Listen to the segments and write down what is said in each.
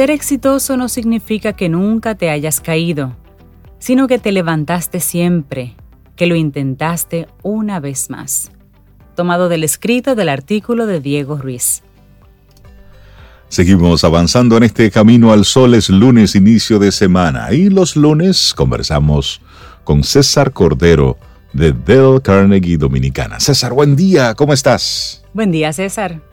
Ser exitoso no significa que nunca te hayas caído, sino que te levantaste siempre, que lo intentaste una vez más. Tomado del escrito del artículo de Diego Ruiz. Seguimos avanzando en este camino al sol, es lunes, inicio de semana, y los lunes conversamos con César Cordero de Dell Carnegie Dominicana. César, buen día, ¿cómo estás? Buen día, César.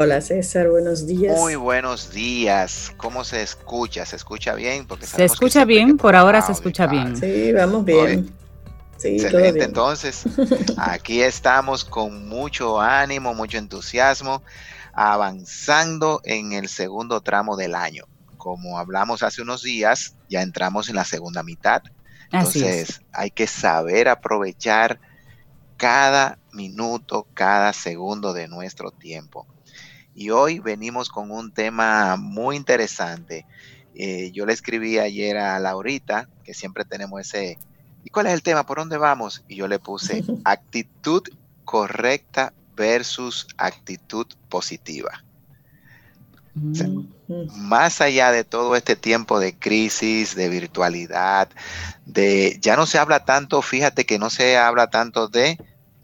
Hola César, buenos días. Muy buenos días. ¿Cómo se escucha? ¿Se escucha bien? Porque se escucha bien, por ahora se escucha bien. Sí, vamos bien. Sí, Excelente, entonces aquí estamos con mucho ánimo, mucho entusiasmo, avanzando en el segundo tramo del año. Como hablamos hace unos días, ya entramos en la segunda mitad. Entonces hay que saber aprovechar cada minuto, cada segundo de nuestro tiempo. Y hoy venimos con un tema muy interesante. Eh, yo le escribí ayer a Laurita, que siempre tenemos ese, ¿y cuál es el tema? ¿Por dónde vamos? Y yo le puse actitud correcta versus actitud positiva. Mm. más allá de todo este tiempo de crisis, de virtualidad, de ya no se habla tanto, fíjate que no se habla tanto de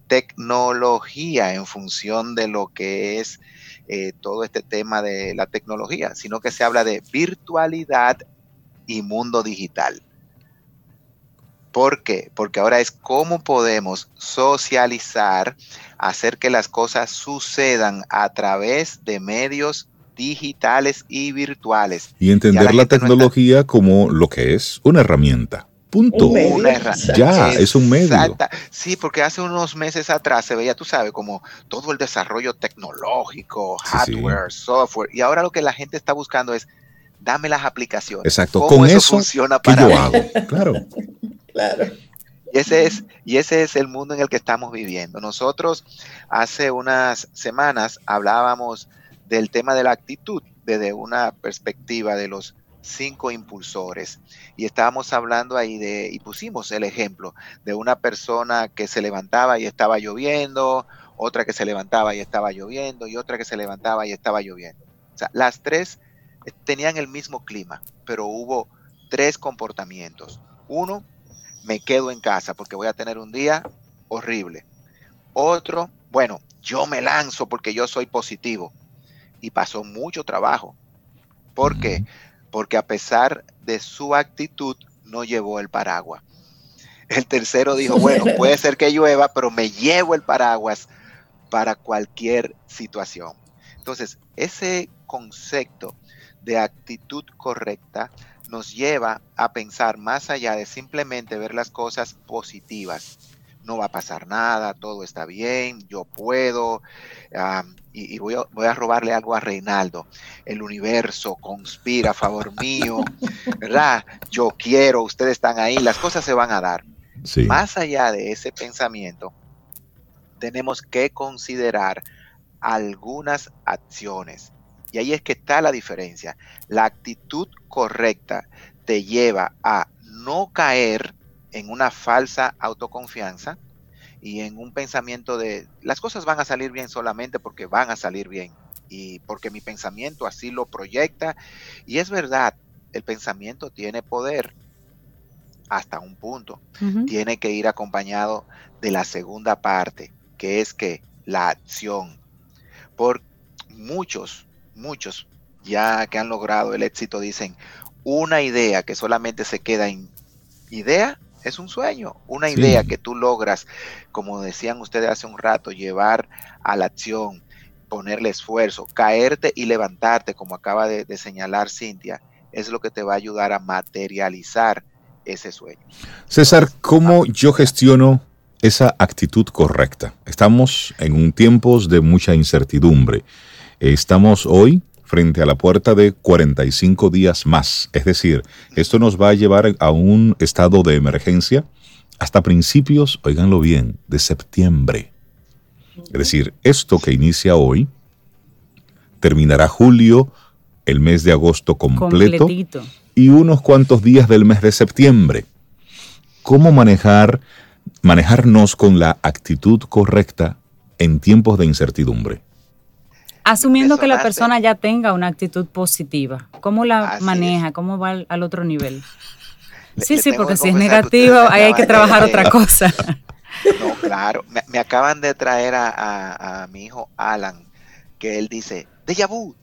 tecnología en función de lo que es eh, todo este tema de la tecnología, sino que se habla de virtualidad y mundo digital. ¿Por qué? Porque ahora es cómo podemos socializar, hacer que las cosas sucedan a través de medios digitales y virtuales. Y entender la, tecnología como lo que es una herramienta. Punto. ya, es un medio. Sí, porque hace unos meses atrás se veía, tú sabes, como todo el desarrollo tecnológico, hardware, software, y ahora lo que la gente está buscando es, dame las aplicaciones. Exacto, con eso, funciona para yo hago. Claro. claro. Y ese, es, y ese es el mundo en el que estamos viviendo. Nosotros hace unas semanas hablábamos del tema de la actitud desde una perspectiva de los cinco impulsores. Y estábamos hablando ahí de, y pusimos el ejemplo de una persona que se levantaba y estaba lloviendo, otra que se levantaba y estaba lloviendo, y otra que se levantaba y estaba lloviendo. O sea, las tres tenían el mismo clima, pero hubo tres comportamientos. Uno, me quedo en casa porque voy a tener un día horrible. Otro, bueno, yo me lanzo porque yo soy positivo. Y pasó mucho trabajo. ¿Por qué? Porque a pesar de su actitud no llevó el paraguas. El tercero dijo, bueno, puede ser que llueva, pero me llevo el paraguas para cualquier situación. Entonces, ese concepto de actitud correcta nos lleva a pensar más allá de simplemente ver las cosas positivas. No va a pasar nada, todo está bien, yo puedo, y, voy, a, voy, a, robarle algo a Reinaldo. El universo conspira a favor mío, ¿verdad? Yo quiero, ustedes están ahí, las cosas se van a dar. Más allá de ese pensamiento, tenemos que considerar algunas acciones. Y ahí es que está la diferencia. La actitud correcta te lleva a no caer en una falsa autoconfianza, y en un pensamiento de las cosas van a salir bien solamente porque van a salir bien y porque mi pensamiento así lo proyecta. Y es verdad, el pensamiento tiene poder hasta un punto. Tiene que ir acompañado de la segunda parte, que es que la acción. Por muchos, muchos ya que han logrado el éxito dicen, una idea que solamente se queda en idea es un sueño, una idea que tú logras, como decían ustedes hace un rato, llevar a la acción, ponerle esfuerzo, caerte y levantarte, como acaba de, señalar Cintia, es lo que te va a ayudar a materializar ese sueño. César, ¿cómo yo gestiono esa actitud correcta? Estamos en un tiempos de mucha incertidumbre. Estamos hoy frente a la puerta de 45 días más. Es decir, esto nos va a llevar a un estado de emergencia hasta principios, oiganlo bien, de septiembre. Es decir, esto que inicia hoy terminará julio, el mes de agosto completo y unos cuantos días del mes de septiembre. ¿Cómo manejar manejarnos con la actitud correcta en tiempos de incertidumbre? Asumiendo que la persona ya tenga una actitud positiva, ¿cómo la maneja? ¿Cómo va al, otro nivel? sí, sí, porque si es negativo, ahí hay que trabajar otra cosa. No, claro. Me, acaban de traer a, mi hijo Alan, que él dice, de vu.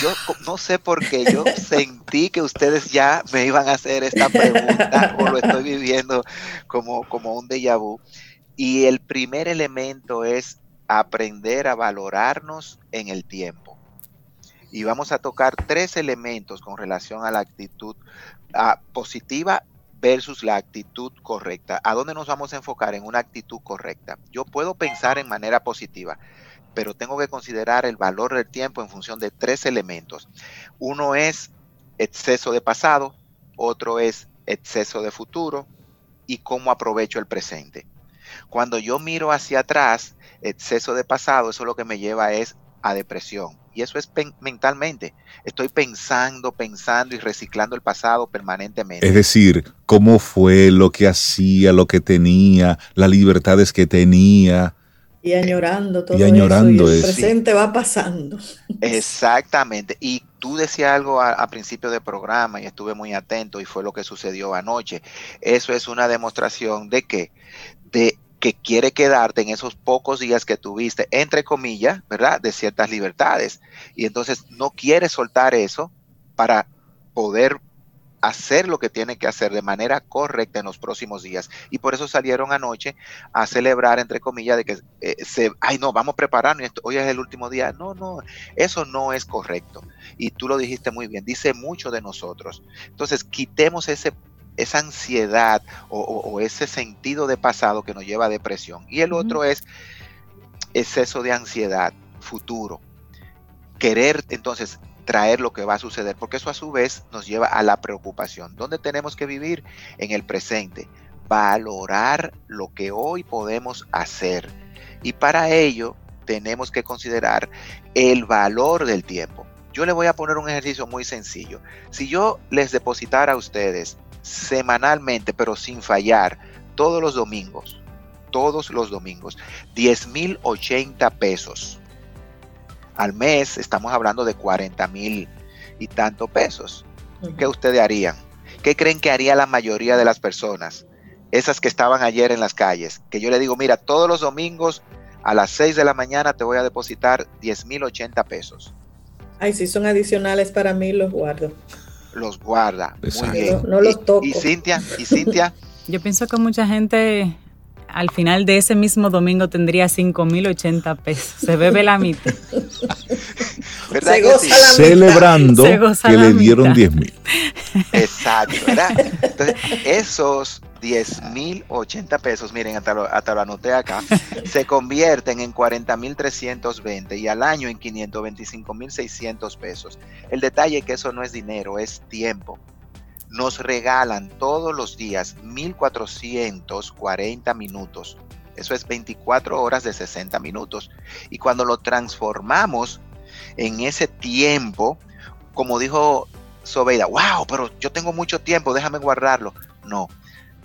Yo no sé por qué yo sentí que ustedes ya me iban a hacer esta pregunta o lo estoy viviendo como, como un déjà vu. Y el primer elemento es aprender a valorarnos en el tiempo. Y vamos a tocar tres elementos con relación a la actitud ah, positiva versus la actitud correcta. ¿A dónde nos vamos a enfocar? En una actitud correcta. Yo puedo pensar en manera positiva, pero tengo que considerar el valor del tiempo en función de tres elementos. Uno es exceso de pasado, otro es exceso de futuro y cómo aprovecho el presente. Cuando yo miro hacia atrás, exceso de pasado, eso lo que me lleva es a depresión. Y eso es mentalmente. Estoy pensando, pensando y reciclando el pasado permanentemente. Es decir, cómo fue lo que hacía, lo que tenía, las libertades que tenía. Y añorando todo y añorando eso. Y el presente va pasando. Exactamente. Y tú decías algo a, principio del programa y estuve muy atento y fue lo que sucedió anoche. Eso es una demostración de que, que quiere quedarte en esos pocos días que tuviste, entre comillas, ¿verdad? De ciertas libertades. Y entonces no quiere soltar eso para poder hacer lo que tiene que hacer de manera correcta en los próximos días. Y por eso salieron anoche a celebrar, entre comillas, de que eh, se, ay no, vamos a prepararnos, hoy es el último día. No, no, eso no es correcto. Y tú lo dijiste muy bien, dice mucho de nosotros. Entonces, quitemos ese esa ansiedad o, ese sentido de pasado que nos lleva a depresión. Y el otro es exceso de ansiedad futuro. Querer entonces traer lo que va a suceder, porque eso a su vez nos lleva a la preocupación. ¿Dónde tenemos que vivir? En el presente. Valorar lo que hoy podemos hacer. Y para ello tenemos que considerar el valor del tiempo. Yo le voy a poner un ejercicio muy sencillo. Si yo les depositara a ustedes semanalmente, pero sin fallar, todos los domingos, todos los domingos, 10 mil 80 pesos. Al mes estamos hablando de 40 mil y tanto pesos. ¿Qué ustedes harían? ¿Qué creen que haría la mayoría de las personas? Esas que estaban ayer en las calles. Que yo le digo, mira, todos los domingos a las 6 de la mañana te voy a depositar 10 mil 80 pesos. Ay, si son adicionales para mí, los guardo los guarda. Muy bien. No, los toco. Y, Cintia, y Cintia. Yo pienso que mucha gente al final de ese mismo domingo tendría 5.080 pesos. Se bebe la mitad. Se goza la Celebrando que le dieron 10.000. Exacto, ¿verdad? Entonces, esos 10 mil 80 pesos, miren, hasta lo, hasta lo anoté acá, se convierten en 40 mil 320 y al año en 525 mil 600 pesos. El detalle es que eso no es dinero, es tiempo. Nos regalan todos los días 1440 minutos. Eso es 24 horas de 60 minutos. Y cuando lo transformamos en ese tiempo, como dijo Sobeida, wow, pero yo tengo mucho tiempo, déjame guardarlo. No,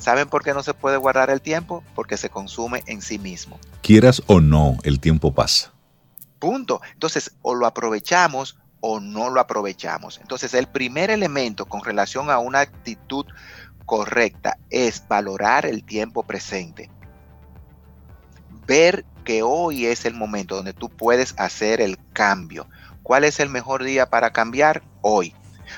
¿Saben por qué no se puede guardar el tiempo? Porque se consume en sí mismo. Quieras o no, el tiempo pasa. Punto. Entonces, o lo aprovechamos o no lo aprovechamos. Entonces, el primer elemento con relación a una actitud correcta es valorar el tiempo presente. Ver que hoy es el momento donde tú puedes hacer el cambio. ¿Cuál es el mejor día para cambiar? Hoy.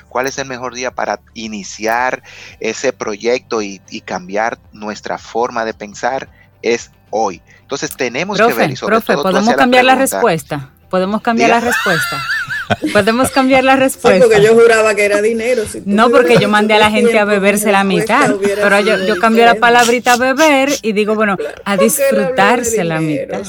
¿Cuál es el mejor día para iniciar ese proyecto y, cambiar nuestra forma de pensar? Es hoy. Entonces tenemos que ver y sobre profe, ¿podemos cambiar la, respuesta? ¿Podemos cambiar la respuesta? Podemos cambiar la respuesta. porque yo juraba que era dinero. no, porque yo mandé a la gente a beberse la mitad. Pero yo, yo cambié la palabrita beber y digo, bueno, a disfrutarse la mitad.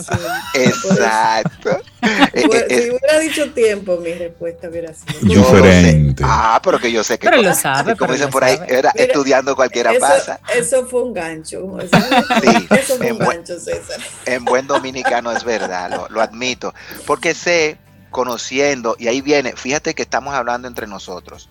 Exacto. Eh, eh, si hubiera dicho tiempo, mi respuesta hubiera sido diferente. Ah, pero que yo sé que. Pero lo sabe. Como dicen por ahí, era estudiando cualquiera pasa. Eso fue un gancho. sí, eso fue un gancho, César. En buen dominicano es verdad, lo, lo admito. Porque sé conociendo, y ahí viene, fíjate que estamos hablando entre nosotros,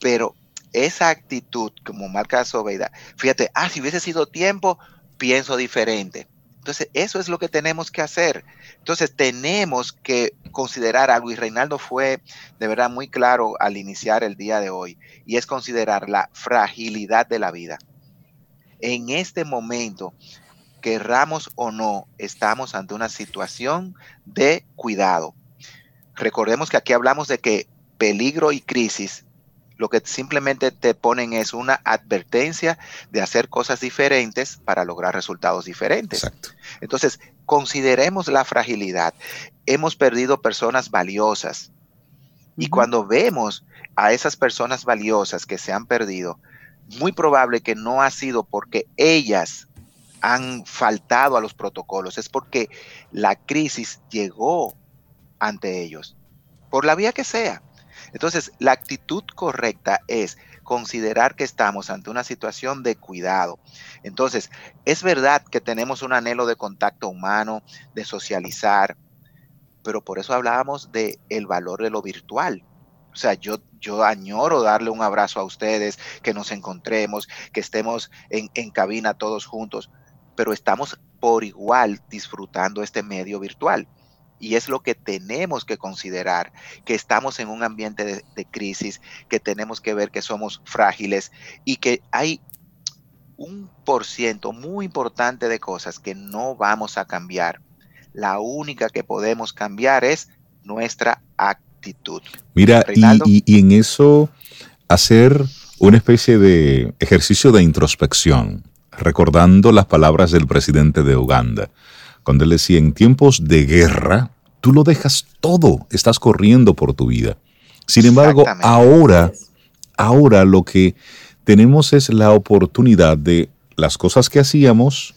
pero esa actitud, como marca Sobeida, fíjate, ah, si hubiese sido tiempo, pienso diferente. Entonces, eso es lo que tenemos que hacer. Entonces, tenemos que considerar algo, y Reinaldo fue de verdad muy claro al iniciar el día de hoy, y es considerar la fragilidad de la vida. En este momento, querramos o no, estamos ante una situación de cuidado. Recordemos que aquí hablamos de que peligro y crisis lo que simplemente te ponen es una advertencia de hacer cosas diferentes para lograr resultados diferentes. Exacto. Entonces, consideremos la fragilidad. Hemos perdido personas valiosas. Y cuando vemos a esas personas valiosas que se han perdido, muy probable que no ha sido porque ellas han faltado a los protocolos, es porque la crisis llegó ante ellos, por la vía que sea. Entonces, la actitud correcta es considerar que estamos ante una situación de cuidado. Entonces, es verdad que tenemos un anhelo de contacto humano, de socializar, pero por eso hablábamos de el valor de lo virtual. O sea, yo, yo añoro darle un abrazo a ustedes, que nos encontremos, que estemos en, en cabina todos juntos, pero estamos por igual disfrutando este medio virtual. Y es lo que tenemos que considerar, que estamos en un ambiente de, crisis, que tenemos que ver que somos frágiles y que hay un por ciento muy importante de cosas que no vamos a cambiar. La única que podemos cambiar es nuestra actitud. Mira, y, y en eso hacer una especie de ejercicio de introspección, recordando las palabras del presidente de Uganda cuando él decía, en tiempos de guerra, tú lo dejas todo, estás corriendo por tu vida. Sin embargo, ahora, ahora lo que tenemos es la oportunidad de las cosas que hacíamos,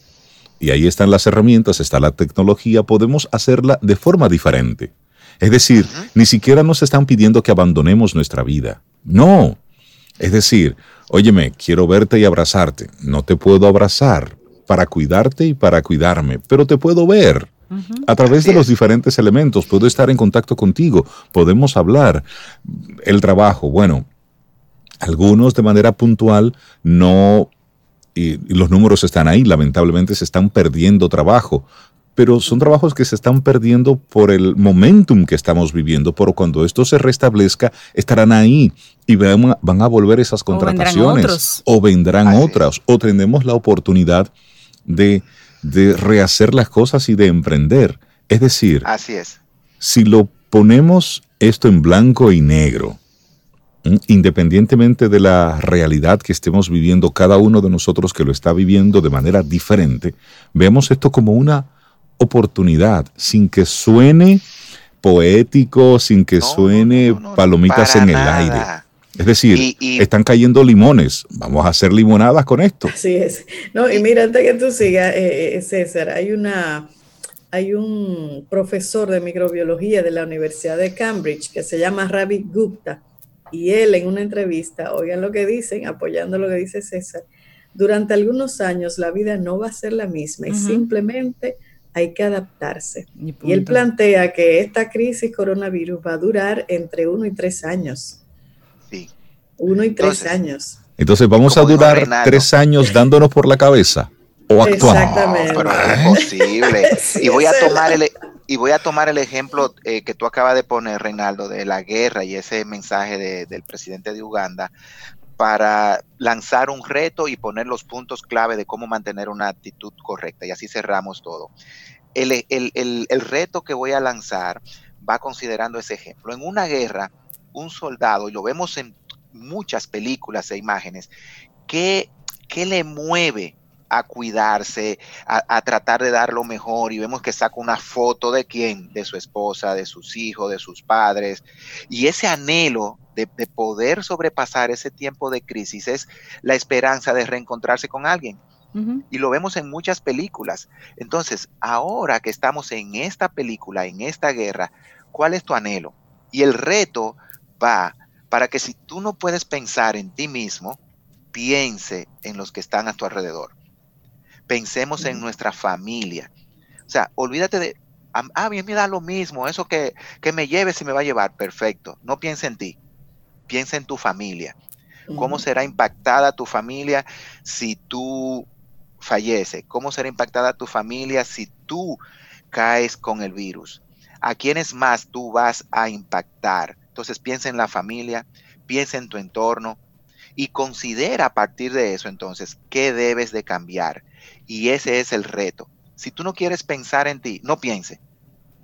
y ahí están las herramientas, está la tecnología, podemos hacerla de forma diferente. Es decir, ni siquiera nos están pidiendo que abandonemos nuestra vida. No. Es decir, óyeme, quiero verte y abrazarte. No te puedo abrazar, para cuidarte y para cuidarme, pero te puedo ver. A través de los diferentes elementos puedo estar en contacto contigo, podemos hablar. El trabajo, bueno, algunos de manera puntual no, y, los números están ahí, lamentablemente se están perdiendo trabajo, pero son trabajos que se están perdiendo por el momentum que estamos viviendo, pero cuando esto se restablezca, estarán ahí y van, van a volver esas contrataciones o vendrán, otras, o tendremos la oportunidad de, rehacer las cosas y de emprender. Es decir, Así es. si lo ponemos esto en blanco y negro, independientemente de la realidad que estemos viviendo cada uno de nosotros que lo está viviendo de manera diferente, vemos esto como una oportunidad, sin que suene poético, sin que suene palomitas en el aire. Es decir, están cayendo limones. Vamos a hacer limonadas con esto. Así es. No, y mira, antes que tú sigas, eh, eh, César, hay una hay un profesor de microbiología de la Universidad de Cambridge que se llama Ravi Gupta y él en una entrevista, oigan lo que dicen, apoyando lo que dice César, durante algunos años la vida no va a ser la misma y simplemente hay que adaptarse. Y, y él plantea que esta crisis coronavirus va a durar entre uno y tres años. Uno y tres años. Entonces vamos a durar tres años dándonos por la cabeza o actuando. Exactamente. pero es imposible. y voy a tomar el y voy a tomar el ejemplo eh, que tú acabas de poner, Reinaldo, de la guerra y ese mensaje del presidente de Uganda para lanzar un reto y poner los puntos clave de cómo mantener una actitud correcta. Y así cerramos todo. El, el reto que voy a lanzar va considerando ese ejemplo. En una guerra, un soldado, y lo vemos en muchas películas e imágenes, ¿qué, qué le mueve a cuidarse, a, tratar de dar lo mejor y vemos que saca una foto de quién, de su esposa, de sus hijos, de sus padres. Y ese anhelo de, poder sobrepasar ese tiempo de crisis es la esperanza de reencontrarse con alguien. Y lo vemos en muchas películas. Entonces, ahora que estamos en esta película, en esta guerra, ¿cuál es tu anhelo? Y el reto va para que si tú no puedes pensar en ti mismo, piense en los que están a tu alrededor. Pensemos en nuestra familia. O sea, olvídate de, ah, a mí me da lo mismo, eso que, que me lleve si me va a llevar, perfecto. No piense en ti, piensa en tu familia. ¿Cómo será impactada tu familia si tú fallece? ¿Cómo será impactada tu familia si tú caes con el virus? ¿A quiénes más tú vas a impactar? Entonces piensa en la familia, piensa en tu entorno y considera a partir de eso entonces qué debes de cambiar. Y ese es el reto. Si tú no quieres pensar en ti, no piense.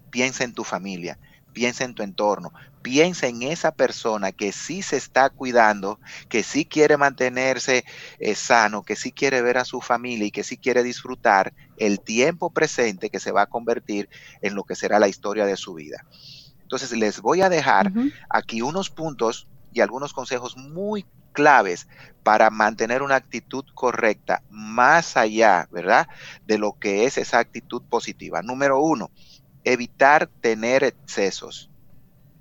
Piensa en tu familia, piensa en tu entorno, piensa en esa persona que sí se está cuidando, que sí quiere mantenerse eh, sano, que sí quiere ver a su familia y que sí quiere disfrutar el tiempo presente que se va a convertir en lo que será la historia de su vida. Entonces les voy a dejar aquí unos puntos y algunos consejos muy claves para mantener una actitud correcta más allá, ¿verdad? De lo que es esa actitud positiva. Número uno, evitar tener excesos.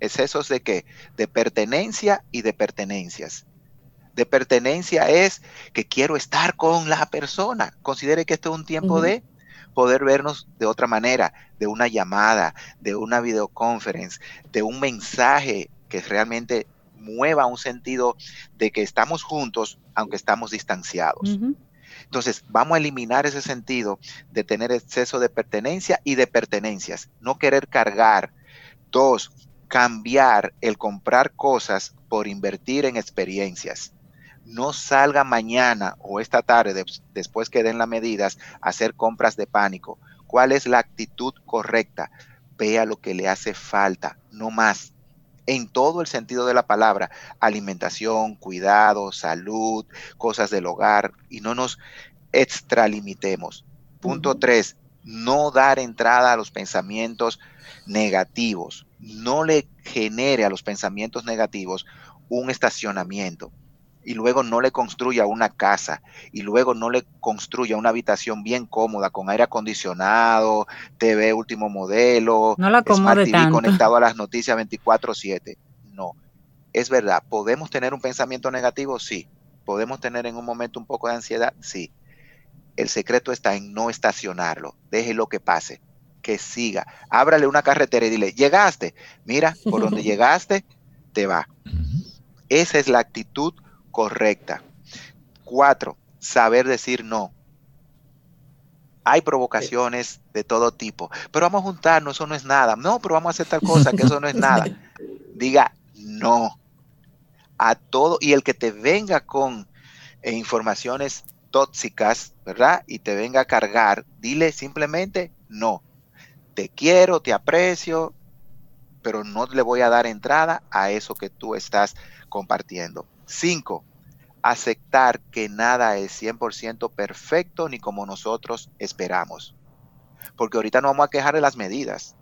¿Excesos de qué? De pertenencia y de pertenencias. De pertenencia es que quiero estar con la persona. Considere que esto es un tiempo de poder vernos de otra manera, de una llamada, de una videoconferencia, de un mensaje que realmente mueva un sentido de que estamos juntos aunque estamos distanciados. Entonces, vamos a eliminar ese sentido de tener exceso de pertenencia y de pertenencias, no querer cargar. Dos, cambiar el comprar cosas por invertir en experiencias. No salga mañana o esta tarde, después que den las medidas, a hacer compras de pánico. ¿Cuál es la actitud correcta? Vea lo que le hace falta, no más en todo el sentido de la palabra, alimentación, cuidado, salud, cosas del hogar, y no nos extralimitemos. Punto tres, no dar entrada a los pensamientos negativos. No le genere a los pensamientos negativos un estacionamiento y luego no le construya una casa y luego no le construya una habitación bien cómoda con aire acondicionado, TV último modelo, no la Smart TV conectado a las noticias 24/7. No, es verdad, podemos tener un pensamiento negativo, sí. Podemos tener en un momento un poco de ansiedad, sí. El secreto está en no estacionarlo, deje lo que pase, que siga. Ábrale una carretera y dile, llegaste, mira, por donde llegaste, te va. Esa es la actitud correcta. Cuatro, saber decir no. Hay provocaciones de todo tipo, pero vamos a juntarnos, eso no es nada. No, pero vamos a hacer tal cosa, que eso no es nada. Diga no a todo y el que te venga con eh, informaciones tóxicas, ¿verdad? Y te venga a cargar, dile simplemente no. Te quiero, te aprecio, pero no le voy a dar entrada a eso que tú estás compartiendo. Cinco, aceptar que nada es 100% perfecto ni como nosotros esperamos. Porque ahorita no vamos a quejar de las medidas.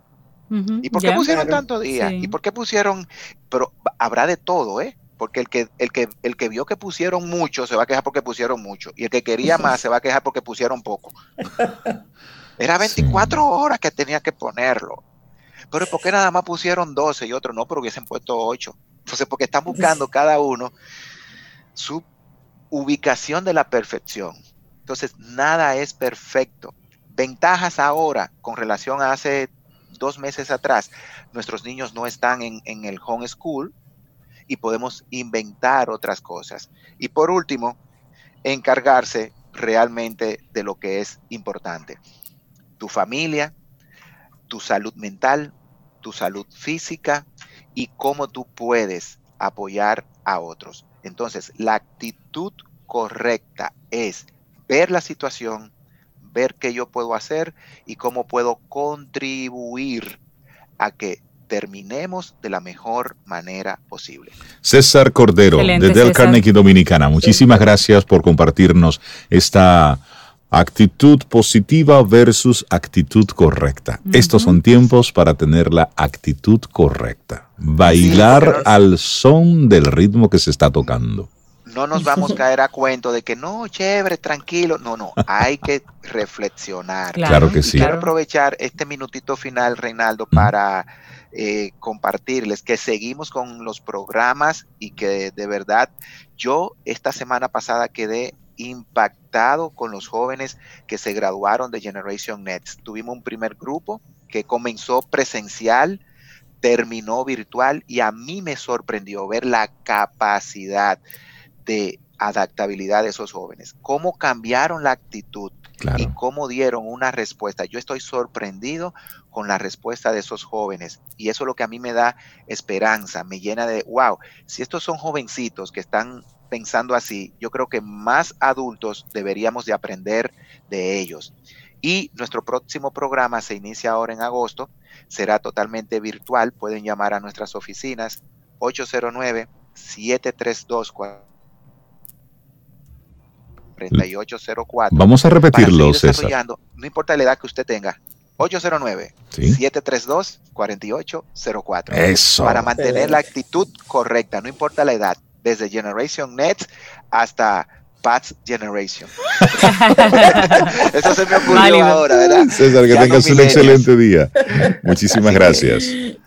¿Y por qué pusieron tanto día? ¿Y por qué pusieron? Pero habrá de todo, ¿eh? Porque el que, el, que, el que vio que pusieron mucho se va a quejar porque pusieron mucho. Y el que quería más se va a quejar porque pusieron poco. Era 24 horas que tenía que ponerlo. Pero ¿por qué nada más pusieron 12 y otros no? Pero hubiesen puesto 8. Entonces, porque están buscando cada uno su ubicación de la perfección. Entonces, nada es perfecto. Ventajas ahora con relación a hace dos meses atrás. Nuestros niños no están en, en el home school y podemos inventar otras cosas. Y por último, encargarse realmente de lo que es importante. Tu familia, tu salud mental, tu salud física y cómo tú puedes apoyar a otros. Entonces, la actitud correcta es ver la situación, ver qué yo puedo hacer y cómo puedo contribuir a que terminemos de la mejor manera posible. César Cordero, de Del Carnegie Dominicana, muchísimas gracias por compartirnos esta actitud positiva versus actitud correcta. Estos son tiempos para tener la actitud correcta. Bailar al son del ritmo que se está tocando. No nos vamos a caer a cuento de que no, chévere, tranquilo. No, no, hay que reflexionar. Claro, que sí. Quiero aprovechar este minutito final, Reinaldo, para eh, compartirles que seguimos con los programas y que de verdad yo esta semana pasada quedé impactado con los jóvenes que se graduaron de Generation Next. Tuvimos un primer grupo que comenzó presencial, terminó virtual y a mí me sorprendió ver la capacidad de adaptabilidad de esos jóvenes, cómo cambiaron la actitud y cómo dieron una respuesta. Yo estoy sorprendido con la respuesta de esos jóvenes y eso es lo que a mí me da esperanza, me llena de, wow, si estos son jovencitos que están pensando así, yo creo que más adultos deberíamos de aprender de ellos. Y nuestro próximo programa se inicia ahora en agosto, será totalmente virtual, pueden llamar a nuestras oficinas 809 732 4804. Vamos a repetirlo, César. No importa la edad que usted tenga. 809-732-4804. Eso. Para mantener la actitud correcta, no importa la edad, desde Generation Net hasta Pats Generation. Eso se me ocurrió ahora, ¿verdad? César, que tengas un excelente día. Muchísimas gracias.